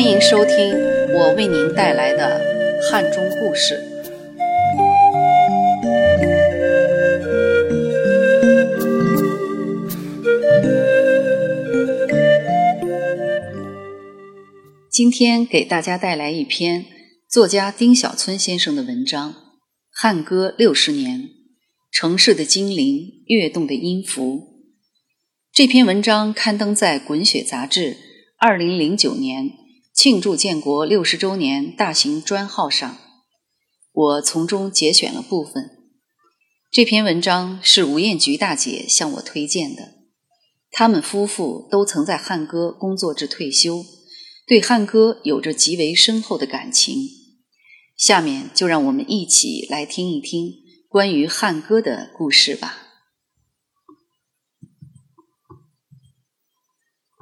欢迎收听我为您带来的汉中故事。今天给大家带来一篇作家丁小春先生的文章《汉歌六十年》，城市的精灵，跃动的音符。这篇文章刊登在《滚雪》杂志二零零九年庆祝建国六十周年大型专号上，我从中节选了部分。这篇文章是吴艳菊大姐向我推荐的，他们夫妇都曾在汉歌工作至退休，对汉歌有着极为深厚的感情。下面就让我们一起来听一听关于汉歌的故事吧。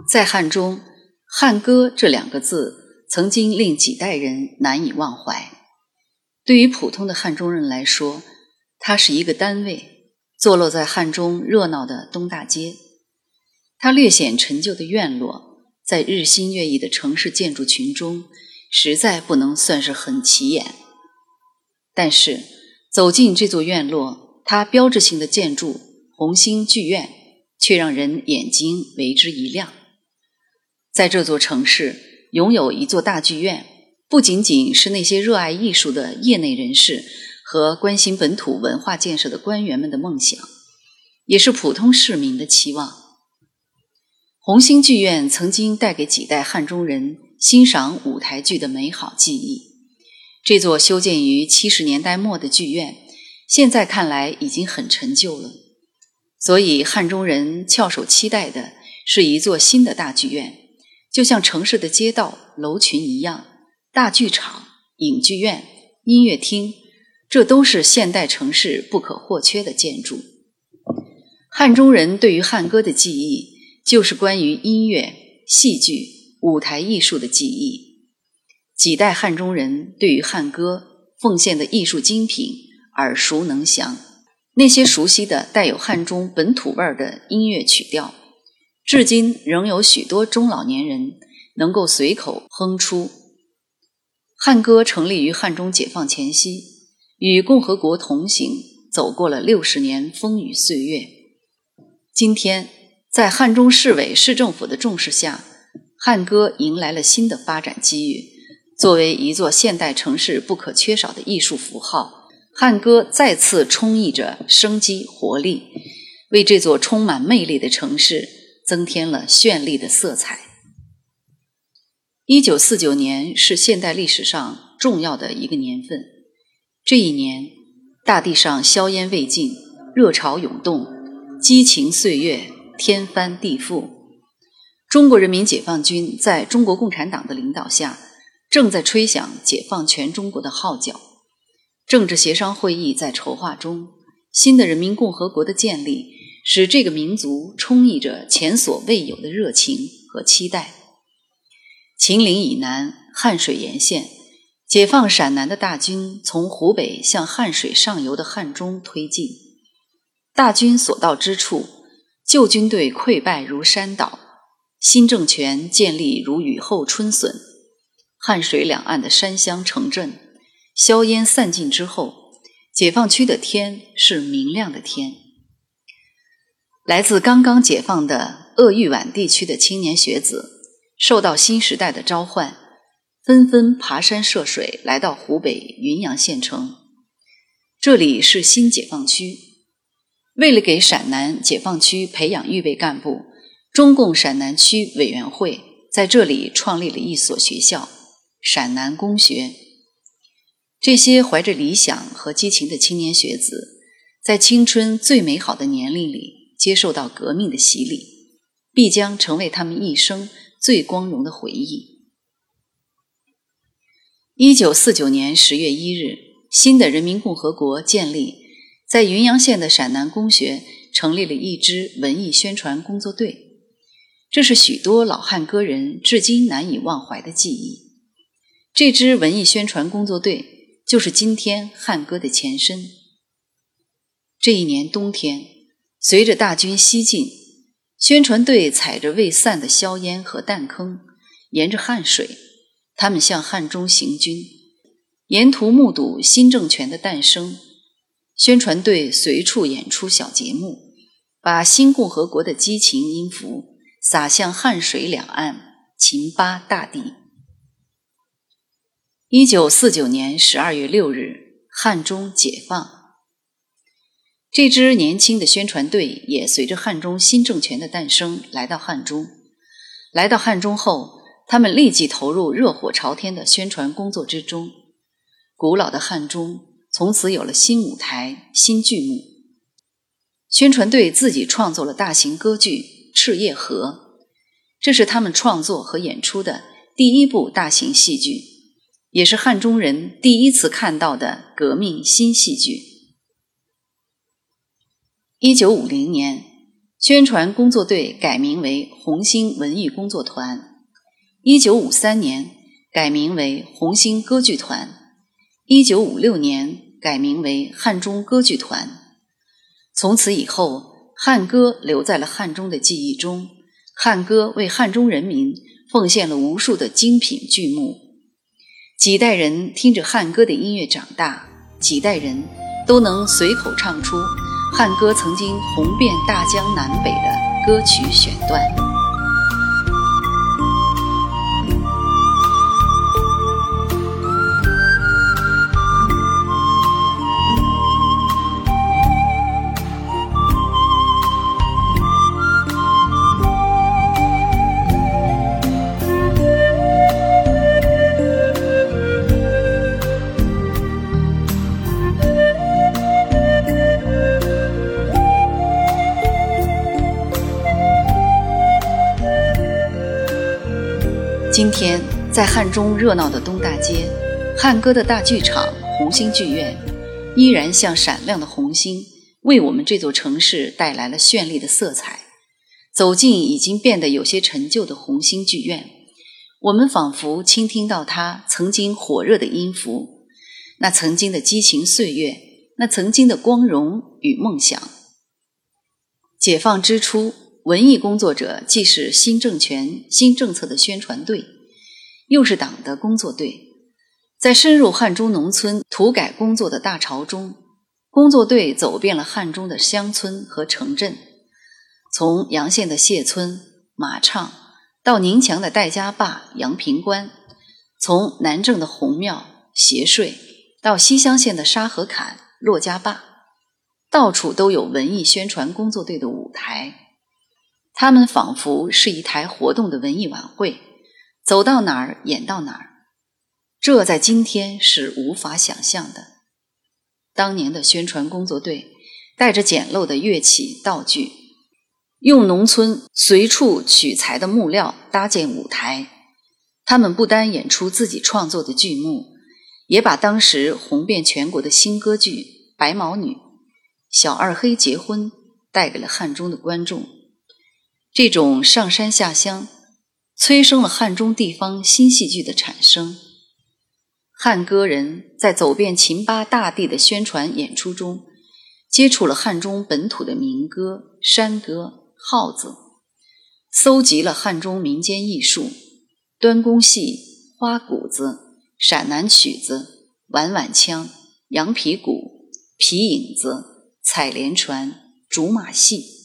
在汉中，“汉歌”这两个字曾经令几代人难以忘怀。对于普通的汉中人来说，它是一个单位，坐落在汉中热闹的东大街。它略显陈旧的院落，在日新月异的城市建筑群中，实在不能算是很起眼。但是，走进这座院落，它标志性的建筑红星剧院，却让人眼睛为之一亮。在这座城市拥有一座大剧院，不仅仅是那些热爱艺术的业内人士和关心本土文化建设的官员们的梦想，也是普通市民的期望。红星剧院曾经带给几代汉中人欣赏舞台剧的美好记忆。这座修建于七十年代末的剧院，现在看来已经很陈旧了，所以汉中人翘首期待的是一座新的大剧院。就像城市的街道楼群一样，大剧场、影剧院、音乐厅，这都是现代城市不可或缺的建筑。汉中人对于汉歌的记忆，就是关于音乐、戏剧、舞台艺术的记忆。几代汉中人对于汉歌奉献的艺术精品耳熟能详，那些熟悉的带有汉中本土味儿的音乐曲调。至今仍有许多中老年人能够随口哼出。汉歌成立于汉中解放前夕，与共和国同行，走过了六十年风雨岁月。今天，在汉中市委市政府的重视下，汉歌迎来了新的发展机遇。作为一座现代城市不可缺少的艺术符号，汉歌再次充溢着生机活力，为这座充满魅力的城市。增添了绚丽的色彩。一九四九年是现代历史上重要的一个年份。这一年，大地上硝烟未尽，热潮涌动，激情岁月，天翻地覆。中国人民解放军在中国共产党的领导下，正在吹响解放全中国的号角。政治协商会议在筹划中，新的人民共和国的建立。使这个民族充溢着前所未有的热情和期待。秦岭以南，汉水沿线，解放陕南的大军从湖北向汉水上游的汉中推进。大军所到之处，旧军队溃败如山倒，新政权建立如雨后春笋。汉水两岸的山乡城镇，硝烟散尽之后，解放区的天是明亮的天。来自刚刚解放的鄂豫皖地区的青年学子，受到新时代的召唤，纷纷爬山涉水来到湖北云阳县城。这里是新解放区。为了给陕南解放区培养预备干部，中共陕南区委员会在这里创立了一所学校——陕南公学。这些怀着理想和激情的青年学子，在青春最美好的年龄里。接受到革命的洗礼，必将成为他们一生最光荣的回忆。一九四九年十月一日，新的人民共和国建立，在云阳县的陕南公学成立了一支文艺宣传工作队。这是许多老汉歌人至今难以忘怀的记忆。这支文艺宣传工作队就是今天汉歌的前身。这一年冬天。随着大军西进，宣传队踩着未散的硝烟和弹坑，沿着汉水，他们向汉中行军，沿途目睹新政权的诞生。宣传队随处演出小节目，把新共和国的激情音符洒向汉水两岸秦巴大地。一九四九年十二月六日，汉中解放。这支年轻的宣传队也随着汉中新政权的诞生来到汉中。来到汉中后，他们立即投入热火朝天的宣传工作之中。古老的汉中从此有了新舞台、新剧目。宣传队自己创作了大型歌剧《赤叶河》，这是他们创作和演出的第一部大型戏剧，也是汉中人第一次看到的革命新戏剧。一九五零年，宣传工作队改名为红星文艺工作团。一九五三年，改名为红星歌剧团。一九五六年，改名为汉中歌剧团。从此以后，汉歌留在了汉中的记忆中。汉歌为汉中人民奉献了无数的精品剧目。几代人听着汉歌的音乐长大，几代人都能随口唱出。汉歌曾经红遍大江南北的歌曲选段。今天，在汉中热闹的东大街，汉歌的大剧场红星剧院，依然像闪亮的红星，为我们这座城市带来了绚丽的色彩。走进已经变得有些陈旧的红星剧院，我们仿佛倾听到它曾经火热的音符，那曾经的激情岁月，那曾经的光荣与梦想。解放之初。文艺工作者既是新政权、新政策的宣传队，又是党的工作队。在深入汉中农村土改工作的大潮中，工作队走遍了汉中的乡村和城镇，从洋县的谢村、马畅，到宁强的戴家坝、阳平关；从南郑的洪庙、斜税，到西乡县的沙河坎、骆家坝，到处都有文艺宣传工作队的舞台。他们仿佛是一台活动的文艺晚会，走到哪儿演到哪儿。这在今天是无法想象的。当年的宣传工作队带着简陋的乐器道具，用农村随处取材的木料搭建舞台。他们不单演出自己创作的剧目，也把当时红遍全国的新歌剧《白毛女》《小二黑结婚》带给了汉中的观众。这种上山下乡，催生了汉中地方新戏剧的产生。汉歌人在走遍秦巴大地的宣传演出中，接触了汉中本土的民歌、山歌、号子，搜集了汉中民间艺术：端公戏、花鼓子、陕南曲子、碗碗腔、羊皮鼓、皮影子、采莲船、竹马戏。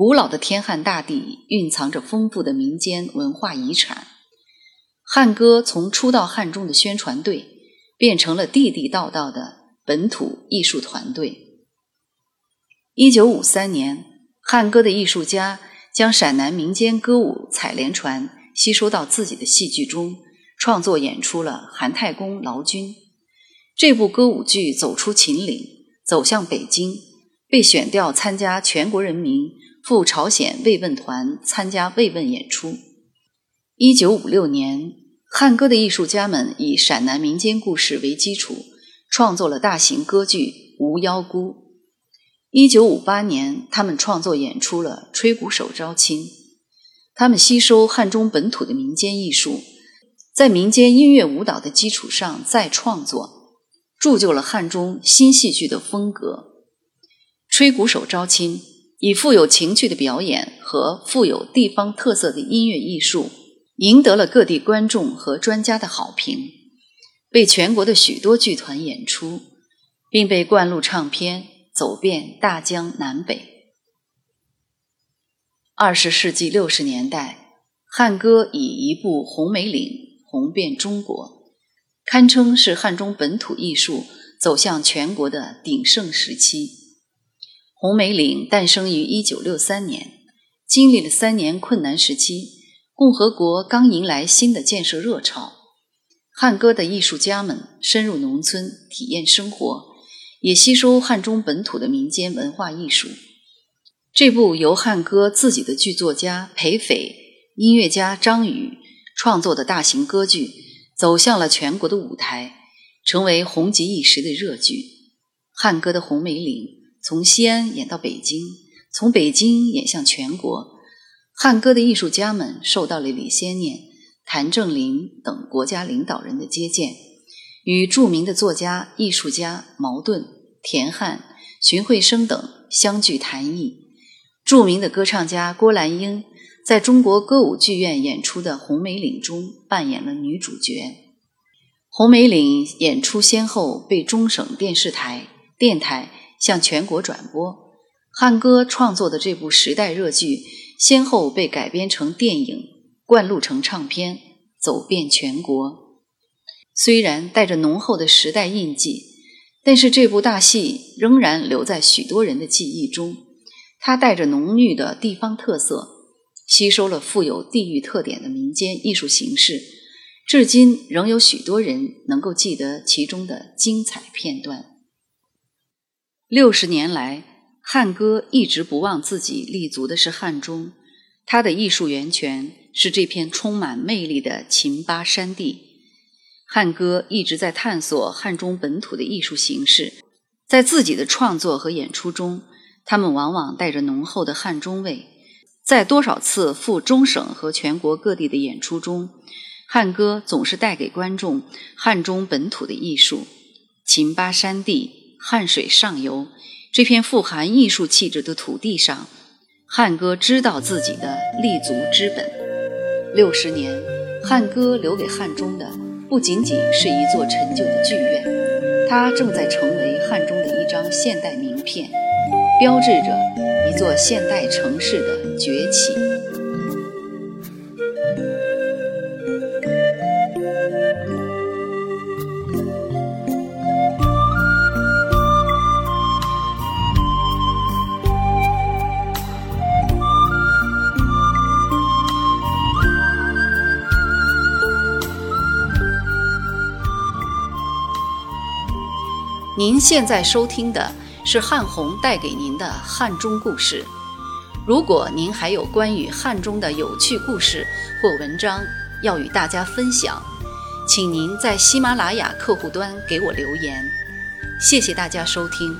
古老的天汉大地蕴藏着丰富的民间文化遗产。汉歌从初到汉中的宣传队，变成了地地道道的本土艺术团队。一九五三年，汉歌的艺术家将陕南民间歌舞《采莲船》吸收到自己的戏剧中，创作演出了《韩太公劳军》。这部歌舞剧走出秦岭，走向北京，被选调参加全国人民。赴朝鲜慰问团参加慰问演出。一九五六年，汉歌的艺术家们以陕南民间故事为基础，创作了大型歌剧《无妖姑》。一九五八年，他们创作演出了《吹鼓手招亲》。他们吸收汉中本土的民间艺术，在民间音乐舞蹈的基础上再创作，铸就了汉中新戏剧的风格。《吹鼓手招亲》。以富有情趣的表演和富有地方特色的音乐艺术，赢得了各地观众和专家的好评，被全国的许多剧团演出，并被灌录唱片，走遍大江南北。二十世纪六十年代，汉歌以一部《红梅岭》红遍中国，堪称是汉中本土艺术走向全国的鼎盛时期。红梅岭诞生于一九六三年，经历了三年困难时期，共和国刚迎来新的建设热潮。汉歌的艺术家们深入农村体验生活，也吸收汉中本土的民间文化艺术。这部由汉歌自己的剧作家裴斐、音乐家张宇创作的大型歌剧，走向了全国的舞台，成为红极一时的热剧。汉歌的红梅岭。从西安演到北京，从北京演向全国，汉歌的艺术家们受到了李先念、谭正林等国家领导人的接见，与著名的作家、艺术家茅盾、田汉、荀慧生等相聚谈艺。著名的歌唱家郭兰英在中国歌舞剧院演出的《红梅岭》中扮演了女主角。《红梅岭》演出先后被中省电视台、电台。向全国转播，汉歌创作的这部时代热剧，先后被改编成电影、灌录成唱片，走遍全国。虽然带着浓厚的时代印记，但是这部大戏仍然留在许多人的记忆中。它带着浓郁的地方特色，吸收了富有地域特点的民间艺术形式，至今仍有许多人能够记得其中的精彩片段。六十年来，汉歌一直不忘自己立足的是汉中，它的艺术源泉是这片充满魅力的秦巴山地。汉歌一直在探索汉中本土的艺术形式，在自己的创作和演出中，他们往往带着浓厚的汉中味。在多少次赴中省和全国各地的演出中，汉歌总是带给观众汉中本土的艺术，秦巴山地。汉水上游这片富含艺术气质的土地上，汉歌知道自己的立足之本。六十年，汉歌留给汉中的不仅仅是一座陈旧的剧院，它正在成为汉中的一张现代名片，标志着一座现代城市的崛起。您现在收听的是汉红带给您的汉中故事。如果您还有关于汉中的有趣故事或文章要与大家分享，请您在喜马拉雅客户端给我留言。谢谢大家收听。